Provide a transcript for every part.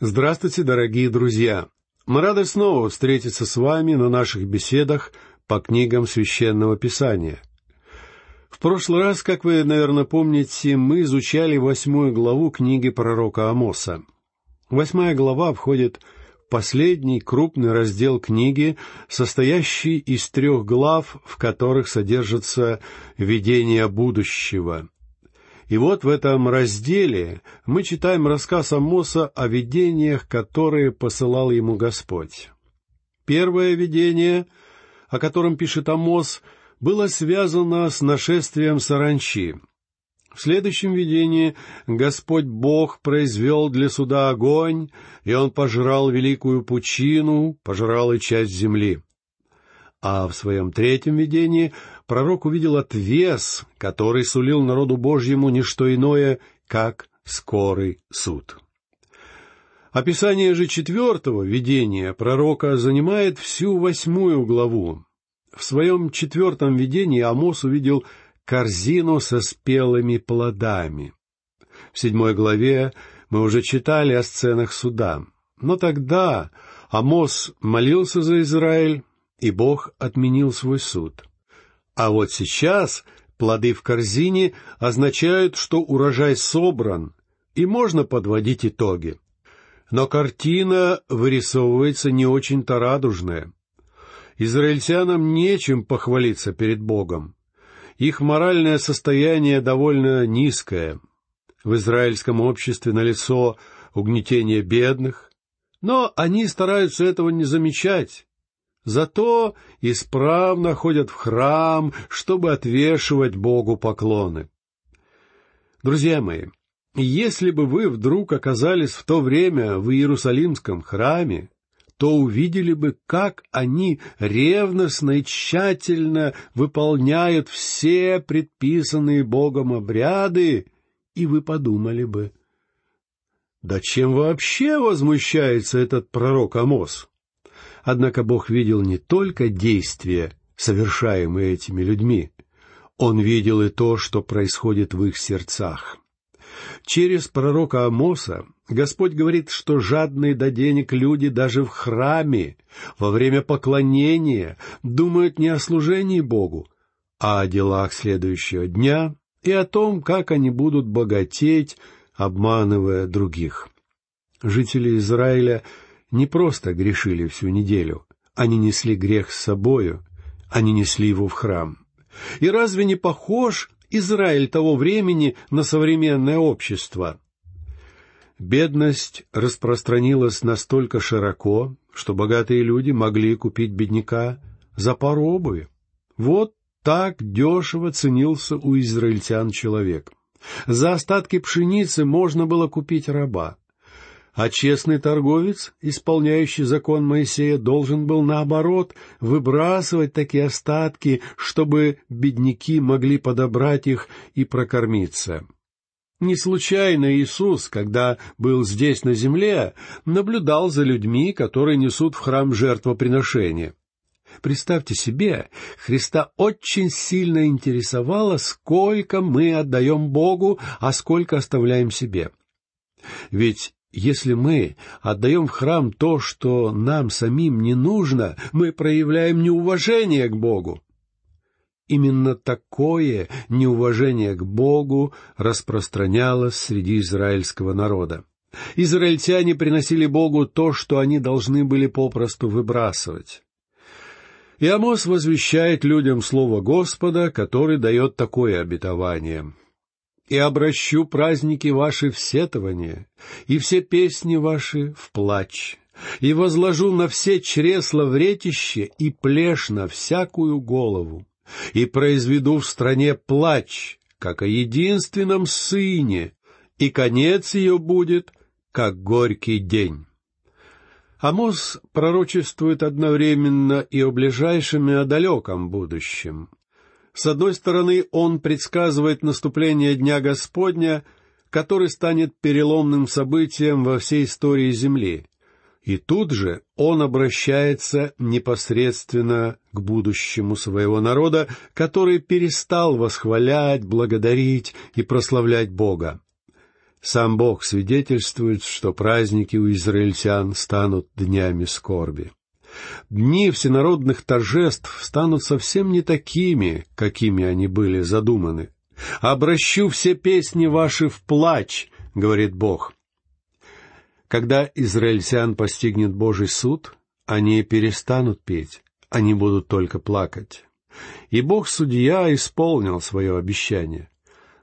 Здравствуйте, дорогие друзья! Мы рады снова встретиться с вами на наших беседах по книгам Священного Писания. В прошлый раз, как вы, наверное, помните, мы изучали восьмую главу книги пророка Амоса. Восьмая глава входит в последний крупный раздел книги, состоящий из трех глав, в которых содержится видение будущего. И вот в этом разделе мы читаем рассказ Амоса о видениях, которые посылал ему Господь. Первое видение, о котором пишет Амос, было связано с нашествием саранчи. В следующем видении Господь Бог произвел для суда огонь, и он пожрал великую пучину, пожрал и часть земли. А в своем третьем видении пророк увидел отвес, который сулил народу Божьему не что иное, как скорый суд. Описание же четвертого видения пророка занимает всю восьмую главу. В своем четвертом видении Амос увидел корзину со спелыми плодами. В седьмой главе мы уже читали о сценах суда. Но тогда Амос молился за Израиль, и Бог отменил свой суд. А вот сейчас плоды в корзине означают, что урожай собран, и можно подводить итоги. Но картина вырисовывается не очень-то радужная. Израильтянам нечем похвалиться перед Богом. Их моральное состояние довольно низкое. В израильском обществе налицо угнетение бедных, но они стараются этого не замечать Зато исправно ходят в храм, чтобы отвешивать Богу поклоны. Друзья мои, если бы вы вдруг оказались в то время в Иерусалимском храме, то увидели бы, как они ревностно и тщательно выполняют все предписанные Богом обряды, и вы подумали бы, да чем вообще возмущается этот пророк Амос? Однако Бог видел не только действия, совершаемые этими людьми, Он видел и то, что происходит в их сердцах. Через пророка Амоса Господь говорит, что жадные до денег люди даже в храме, во время поклонения, думают не о служении Богу, а о делах следующего дня и о том, как они будут богатеть, обманывая других. Жители Израиля не просто грешили всю неделю, они несли грех с собою, они несли его в храм. И разве не похож Израиль того времени на современное общество? Бедность распространилась настолько широко, что богатые люди могли купить бедняка за пару обуви. Вот так дешево ценился у израильтян человек. За остатки пшеницы можно было купить раба. А честный торговец, исполняющий закон Моисея, должен был, наоборот, выбрасывать такие остатки, чтобы бедняки могли подобрать их и прокормиться. Не случайно Иисус, когда был здесь на земле, наблюдал за людьми, которые несут в храм жертвоприношения. Представьте себе, Христа очень сильно интересовало, сколько мы отдаем Богу, а сколько оставляем себе. Ведь если мы отдаем в храм то, что нам самим не нужно, мы проявляем неуважение к Богу. Именно такое неуважение к Богу распространялось среди израильского народа. Израильтяне приносили Богу то, что они должны были попросту выбрасывать. И Амос возвещает людям слово Господа, который дает такое обетование и обращу праздники ваши в сетование, и все песни ваши в плач, и возложу на все чресла вретище и плешь на всякую голову, и произведу в стране плач, как о единственном сыне, и конец ее будет, как горький день». Амос пророчествует одновременно и о ближайшем, и о далеком будущем. С одной стороны, он предсказывает наступление Дня Господня, который станет переломным событием во всей истории Земли. И тут же он обращается непосредственно к будущему своего народа, который перестал восхвалять, благодарить и прославлять Бога. Сам Бог свидетельствует, что праздники у израильтян станут днями скорби. Дни всенародных торжеств станут совсем не такими, какими они были задуманы. «Обращу все песни ваши в плач», — говорит Бог. Когда израильтян постигнет Божий суд, они перестанут петь, они будут только плакать. И Бог-судья исполнил свое обещание.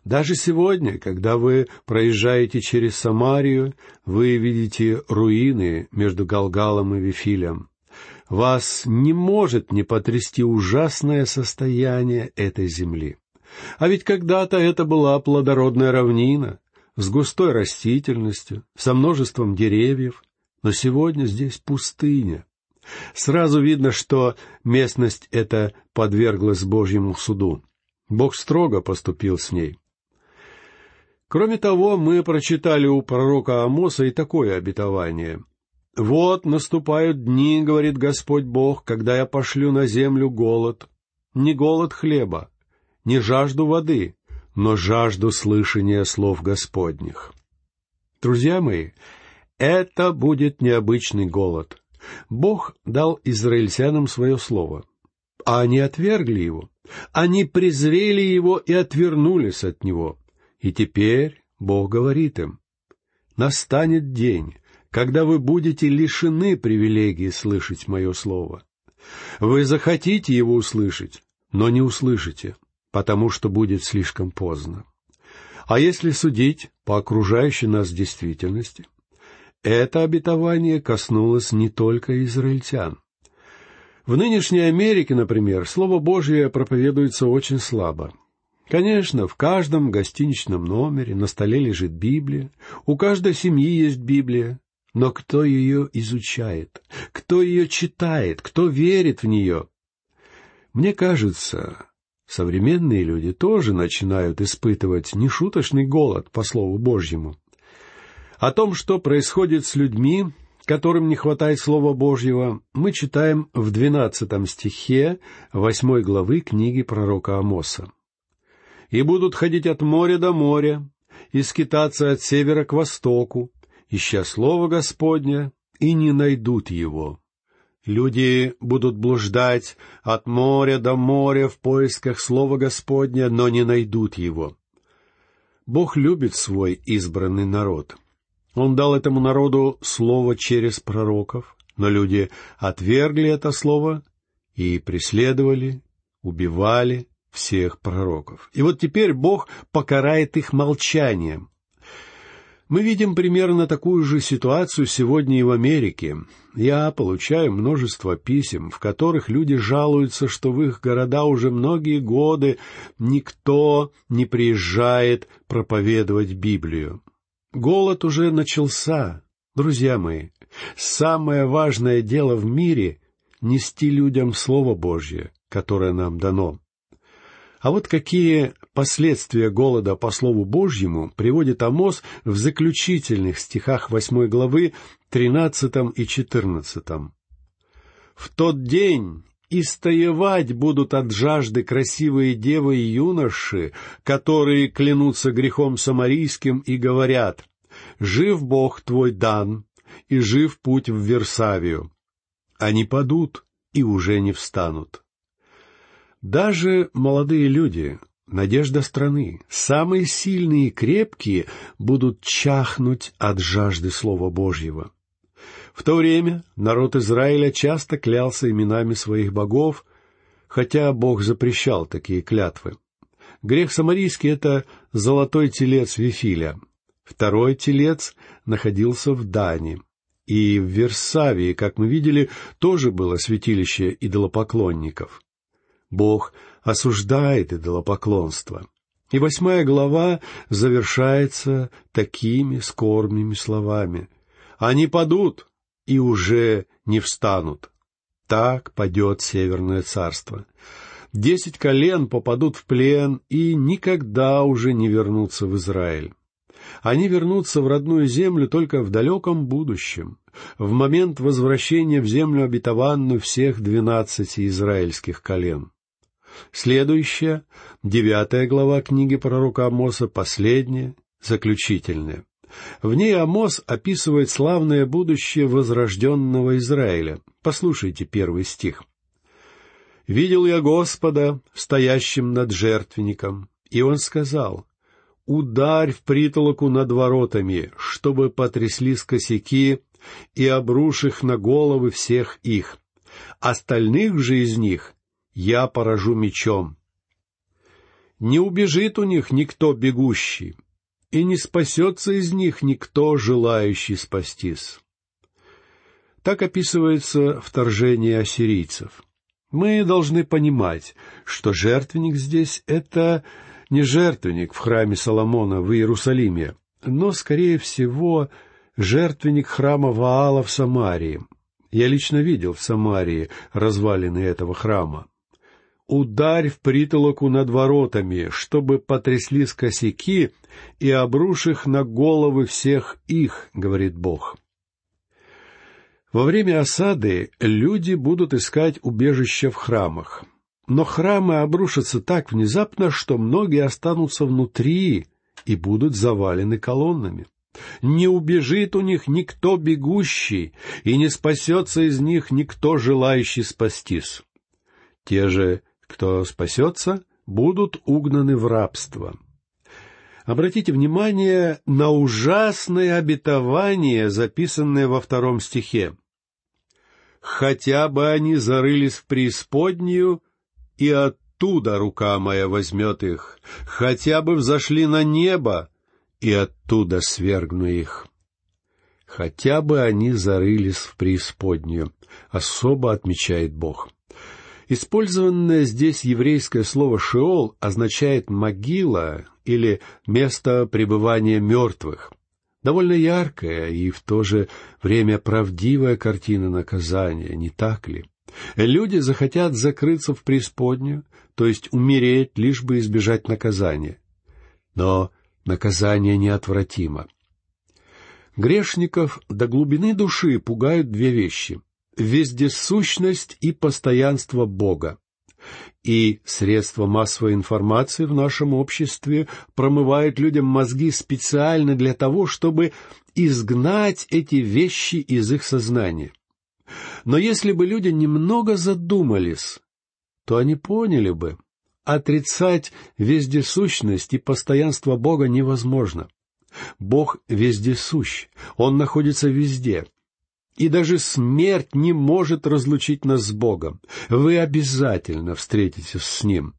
Даже сегодня, когда вы проезжаете через Самарию, вы видите руины между Галгалом и Вифилем. Вас не может не потрясти ужасное состояние этой земли. А ведь когда-то это была плодородная равнина, с густой растительностью, со множеством деревьев, но сегодня здесь пустыня. Сразу видно, что местность эта подверглась Божьему суду. Бог строго поступил с ней. Кроме того, мы прочитали у пророка Амоса и такое обетование. «Вот наступают дни, — говорит Господь Бог, — когда я пошлю на землю голод, не голод хлеба, не жажду воды, но жажду слышания слов Господних». Друзья мои, это будет необычный голод. Бог дал израильтянам свое слово, а они отвергли его. Они презрели его и отвернулись от него. И теперь Бог говорит им, «Настанет день, когда вы будете лишены привилегии слышать мое слово. Вы захотите его услышать, но не услышите, потому что будет слишком поздно. А если судить по окружающей нас действительности, это обетование коснулось не только израильтян. В нынешней Америке, например, Слово Божье проповедуется очень слабо. Конечно, в каждом гостиничном номере на столе лежит Библия, у каждой семьи есть Библия, но кто ее изучает? Кто ее читает? Кто верит в нее? Мне кажется, современные люди тоже начинают испытывать нешуточный голод по Слову Божьему. О том, что происходит с людьми, которым не хватает Слова Божьего, мы читаем в двенадцатом стихе восьмой главы книги пророка Амоса. «И будут ходить от моря до моря, и скитаться от севера к востоку, ища Слово Господня, и не найдут его. Люди будут блуждать от моря до моря в поисках Слова Господня, но не найдут его. Бог любит свой избранный народ. Он дал этому народу Слово через пророков, но люди отвергли это Слово и преследовали, убивали всех пророков. И вот теперь Бог покарает их молчанием. Мы видим примерно такую же ситуацию сегодня и в Америке. Я получаю множество писем, в которых люди жалуются, что в их города уже многие годы никто не приезжает проповедовать Библию. Голод уже начался. Друзья мои, самое важное дело в мире — нести людям Слово Божье, которое нам дано. А вот какие последствия голода по Слову Божьему приводит Амос в заключительных стихах восьмой главы, тринадцатом и четырнадцатом. «В тот день истоевать будут от жажды красивые девы и юноши, которые клянутся грехом самарийским и говорят, «Жив Бог твой дан, и жив путь в Версавию». Они падут и уже не встанут. Даже молодые люди, надежда страны, самые сильные и крепкие будут чахнуть от жажды Слова Божьего. В то время народ Израиля часто клялся именами своих богов, хотя Бог запрещал такие клятвы. Грех самарийский — это золотой телец Вифиля. Второй телец находился в Дане. И в Версавии, как мы видели, тоже было святилище идолопоклонников. Бог осуждает идолопоклонство. И восьмая глава завершается такими скорбными словами. «Они падут и уже не встанут». Так падет Северное царство. Десять колен попадут в плен и никогда уже не вернутся в Израиль. Они вернутся в родную землю только в далеком будущем, в момент возвращения в землю обетованную всех двенадцати израильских колен. Следующая, девятая глава книги пророка Амоса, последняя, заключительная. В ней Амос описывает славное будущее возрожденного Израиля. Послушайте первый стих. «Видел я Господа, стоящим над жертвенником, и он сказал, «Ударь в притолоку над воротами, чтобы потряслись косяки, и обрушь их на головы всех их. Остальных же из них я поражу мечом. Не убежит у них никто бегущий, и не спасется из них никто, желающий спастись. Так описывается вторжение ассирийцев. Мы должны понимать, что жертвенник здесь — это не жертвенник в храме Соломона в Иерусалиме, но, скорее всего, жертвенник храма Ваала в Самарии. Я лично видел в Самарии развалины этого храма. «Ударь в притолоку над воротами, чтобы потряслись косяки, и обрушь их на головы всех их», — говорит Бог. Во время осады люди будут искать убежище в храмах. Но храмы обрушатся так внезапно, что многие останутся внутри и будут завалены колоннами. Не убежит у них никто бегущий, и не спасется из них никто желающий спастись. Те же, кто спасется, будут угнаны в рабство. Обратите внимание на ужасное обетование, записанное во втором стихе. «Хотя бы они зарылись в преисподнюю, и оттуда рука моя возьмет их, хотя бы взошли на небо, и оттуда свергну их. Хотя бы они зарылись в преисподнюю, особо отмечает Бог. Использованное здесь еврейское слово «шеол» означает «могила» или «место пребывания мертвых». Довольно яркая и в то же время правдивая картина наказания, не так ли? Люди захотят закрыться в преисподнюю, то есть умереть, лишь бы избежать наказания. Но наказание неотвратимо. Грешников до глубины души пугают две вещи — вездесущность и постоянство Бога. И средства массовой информации в нашем обществе промывают людям мозги специально для того, чтобы изгнать эти вещи из их сознания. Но если бы люди немного задумались, то они поняли бы, Отрицать вездесущность и постоянство Бога невозможно. Бог вездесущ, Он находится везде. И даже смерть не может разлучить нас с Богом. Вы обязательно встретитесь с Ним.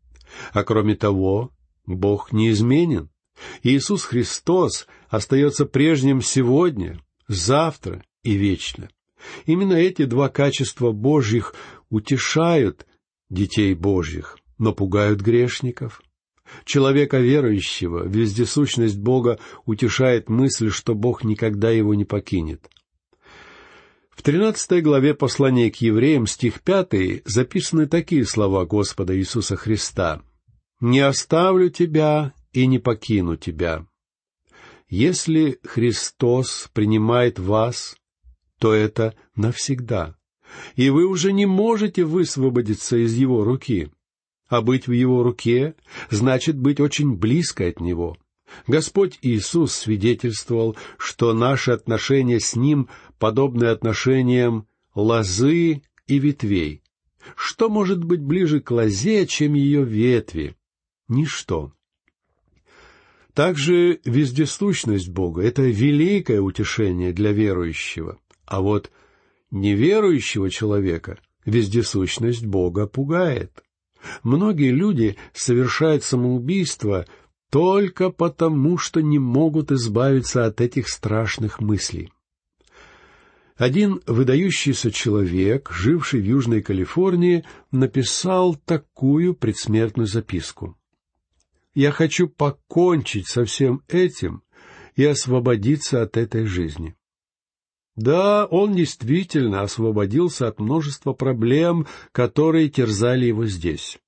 А кроме того, Бог неизменен. Иисус Христос остается прежним сегодня, завтра и вечно. Именно эти два качества Божьих утешают детей Божьих но пугают грешников. Человека верующего вездесущность Бога утешает мысль, что Бог никогда его не покинет. В тринадцатой главе послания к евреям, стих пятый, записаны такие слова Господа Иисуса Христа. «Не оставлю тебя и не покину тебя». Если Христос принимает вас, то это навсегда, и вы уже не можете высвободиться из Его руки. А быть в Его руке значит быть очень близко от Него. Господь Иисус свидетельствовал, что наши отношения с Ним подобны отношениям лозы и ветвей. Что может быть ближе к лозе, чем ее ветви? Ничто. Также вездесущность Бога — это великое утешение для верующего. А вот неверующего человека вездесущность Бога пугает. Многие люди совершают самоубийство только потому, что не могут избавиться от этих страшных мыслей. Один выдающийся человек, живший в Южной Калифорнии, написал такую предсмертную записку. «Я хочу покончить со всем этим и освободиться от этой жизни. Да, он действительно освободился от множества проблем, которые терзали его здесь.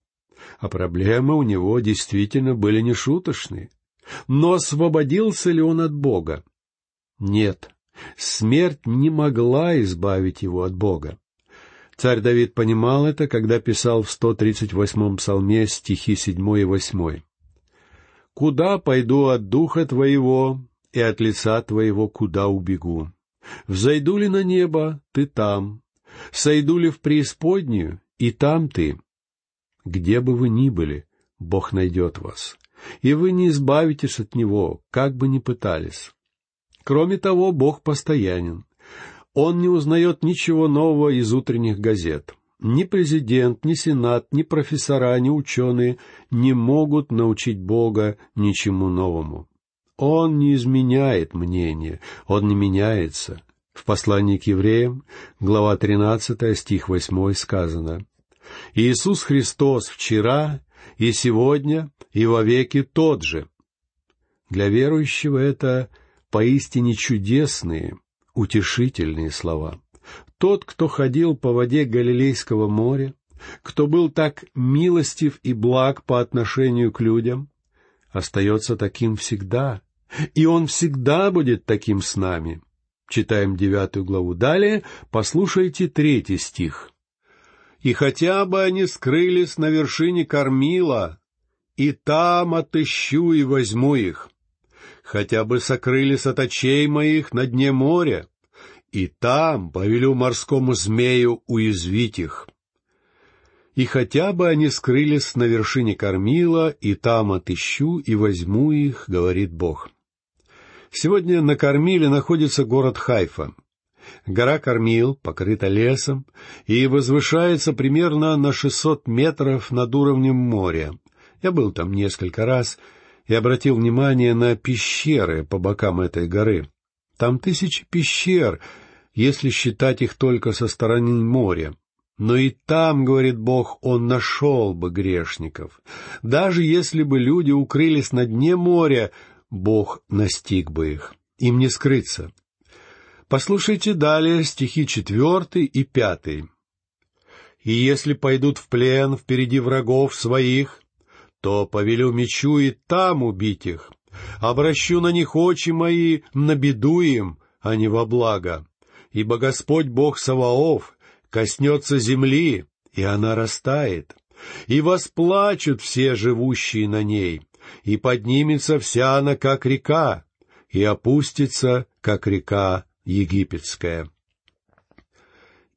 А проблемы у него действительно были нешуточные. Но освободился ли он от Бога? Нет, смерть не могла избавить его от Бога. Царь Давид понимал это, когда писал в 138-м псалме стихи 7 и 8. «Куда пойду от духа твоего, и от лица Твоего куда убегу? Взойду ли на небо, Ты там, сойду ли в преисподнюю, и там Ты. Где бы вы ни были, Бог найдет вас, и вы не избавитесь от Него, как бы ни пытались. Кроме того, Бог постоянен. Он не узнает ничего нового из утренних газет. Ни президент, ни сенат, ни профессора, ни ученые не могут научить Бога ничему новому. Он не изменяет мнение, он не меняется. В послании к евреям, глава 13, стих 8 сказано, «Иисус Христос вчера и сегодня и вовеки тот же». Для верующего это поистине чудесные, утешительные слова. Тот, кто ходил по воде Галилейского моря, кто был так милостив и благ по отношению к людям, остается таким всегда, и он всегда будет таким с нами. Читаем девятую главу. Далее послушайте третий стих. «И хотя бы они скрылись на вершине кормила, и там отыщу и возьму их. Хотя бы сокрылись от очей моих на дне моря, и там повелю морскому змею уязвить их. И хотя бы они скрылись на вершине кормила, и там отыщу и возьму их, говорит Бог. Сегодня на Кормиле находится город Хайфа. Гора Кормил покрыта лесом и возвышается примерно на шестьсот метров над уровнем моря. Я был там несколько раз и обратил внимание на пещеры по бокам этой горы. Там тысячи пещер, если считать их только со стороны моря. Но и там, говорит Бог, Он нашел бы грешников. Даже если бы люди укрылись на дне моря, Бог настиг бы их. Им не скрыться. Послушайте далее стихи четвертый и пятый. «И если пойдут в плен впереди врагов своих, то повелю мечу и там убить их, обращу на них очи мои на беду им, а не во благо. Ибо Господь Бог Саваоф коснется земли, и она растает, и восплачут все живущие на ней, и поднимется вся она, как река, и опустится, как река египетская.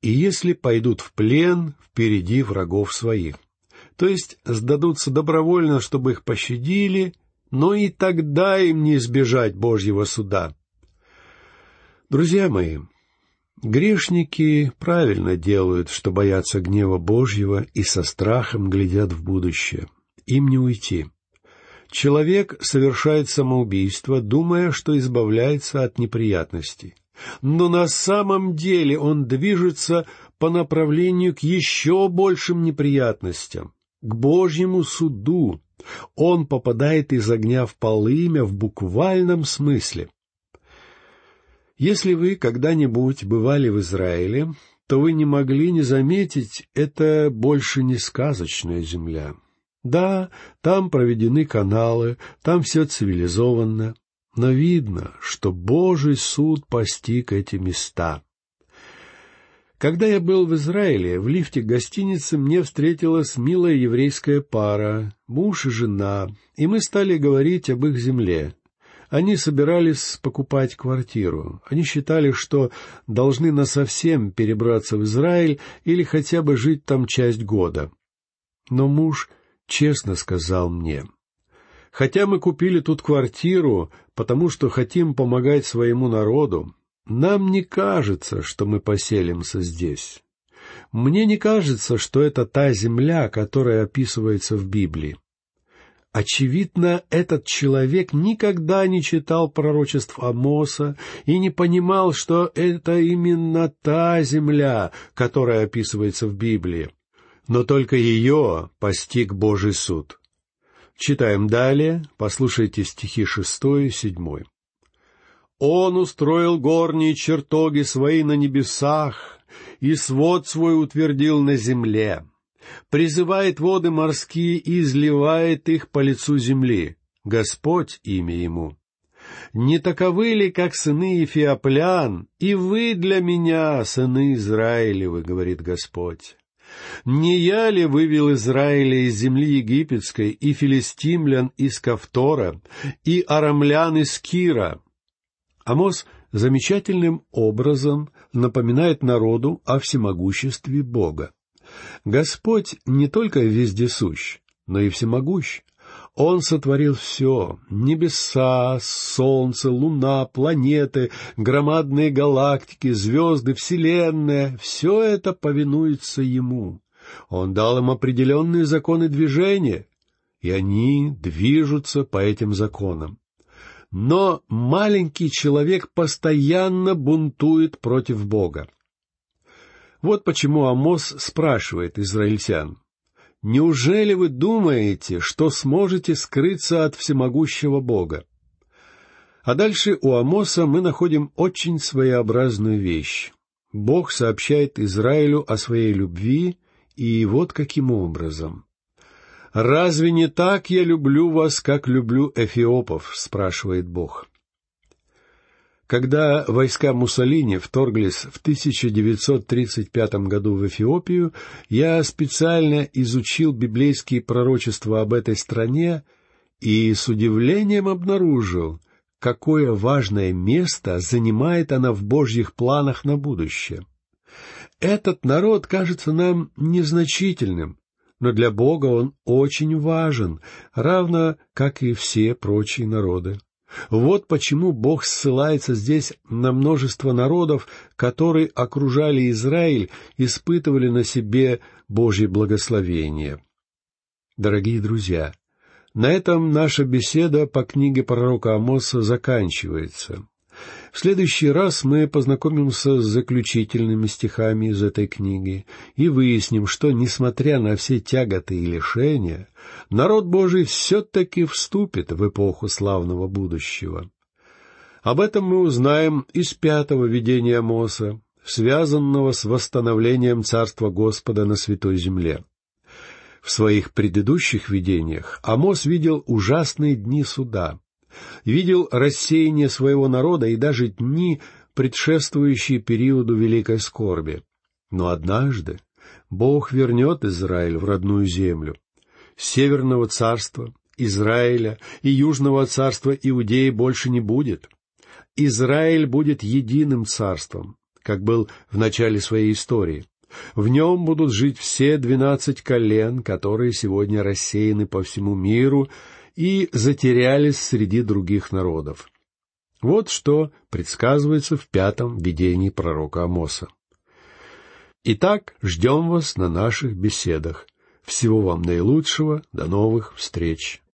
И если пойдут в плен впереди врагов своих, то есть сдадутся добровольно, чтобы их пощадили, но и тогда им не избежать Божьего суда. Друзья мои, грешники правильно делают, что боятся гнева Божьего и со страхом глядят в будущее. Им не уйти. Человек совершает самоубийство, думая, что избавляется от неприятностей. Но на самом деле он движется по направлению к еще большим неприятностям, к Божьему суду, он попадает из огня в полымя в буквальном смысле. Если вы когда-нибудь бывали в Израиле, то вы не могли не заметить, это больше не сказочная земля. Да, там проведены каналы, там все цивилизованно, но видно, что Божий суд постиг эти места. Когда я был в Израиле, в лифте гостиницы мне встретилась милая еврейская пара, муж и жена, и мы стали говорить об их земле. Они собирались покупать квартиру. Они считали, что должны насовсем перебраться в Израиль или хотя бы жить там часть года. Но муж честно сказал мне, «Хотя мы купили тут квартиру, потому что хотим помогать своему народу, нам не кажется, что мы поселимся здесь. Мне не кажется, что это та земля, которая описывается в Библии. Очевидно, этот человек никогда не читал пророчеств Амоса и не понимал, что это именно та земля, которая описывается в Библии. Но только ее постиг Божий суд. Читаем далее, послушайте стихи шестой и седьмой. Он устроил горние чертоги свои на небесах и свод свой утвердил на земле. Призывает воды морские и изливает их по лицу земли. Господь имя ему. Не таковы ли, как сыны Ефиоплян, и вы для меня, сыны Израилевы, говорит Господь. Не я ли вывел Израиля из земли египетской, и филистимлян из Кавтора, и арамлян из Кира, Амос замечательным образом напоминает народу о всемогуществе Бога. Господь не только вездесущ, но и всемогущ. Он сотворил все — небеса, солнце, луна, планеты, громадные галактики, звезды, вселенная — все это повинуется Ему. Он дал им определенные законы движения, и они движутся по этим законам. Но маленький человек постоянно бунтует против Бога. Вот почему Амос спрашивает израильтян, «Неужели вы думаете, что сможете скрыться от всемогущего Бога?» А дальше у Амоса мы находим очень своеобразную вещь. Бог сообщает Израилю о своей любви, и вот каким образом. «Разве не так я люблю вас, как люблю эфиопов?» — спрашивает Бог. Когда войска Муссолини вторглись в 1935 году в Эфиопию, я специально изучил библейские пророчества об этой стране и с удивлением обнаружил, какое важное место занимает она в Божьих планах на будущее. Этот народ кажется нам незначительным, но для Бога он очень важен, равно как и все прочие народы. Вот почему Бог ссылается здесь на множество народов, которые окружали Израиль, испытывали на себе Божье благословение. Дорогие друзья, на этом наша беседа по книге пророка Амоса заканчивается. В следующий раз мы познакомимся с заключительными стихами из этой книги и выясним, что, несмотря на все тяготы и лишения, народ Божий все-таки вступит в эпоху славного будущего. Об этом мы узнаем из пятого видения Моса, связанного с восстановлением Царства Господа на Святой Земле. В своих предыдущих видениях Амос видел ужасные дни суда — видел рассеяние своего народа и даже дни, предшествующие периоду великой скорби. Но однажды Бог вернет Израиль в родную землю. Северного царства, Израиля и Южного царства Иудеи больше не будет. Израиль будет единым царством, как был в начале своей истории. В нем будут жить все двенадцать колен, которые сегодня рассеяны по всему миру и затерялись среди других народов. Вот что предсказывается в пятом видении пророка Амоса. Итак, ждем вас на наших беседах. Всего вам наилучшего, до новых встреч!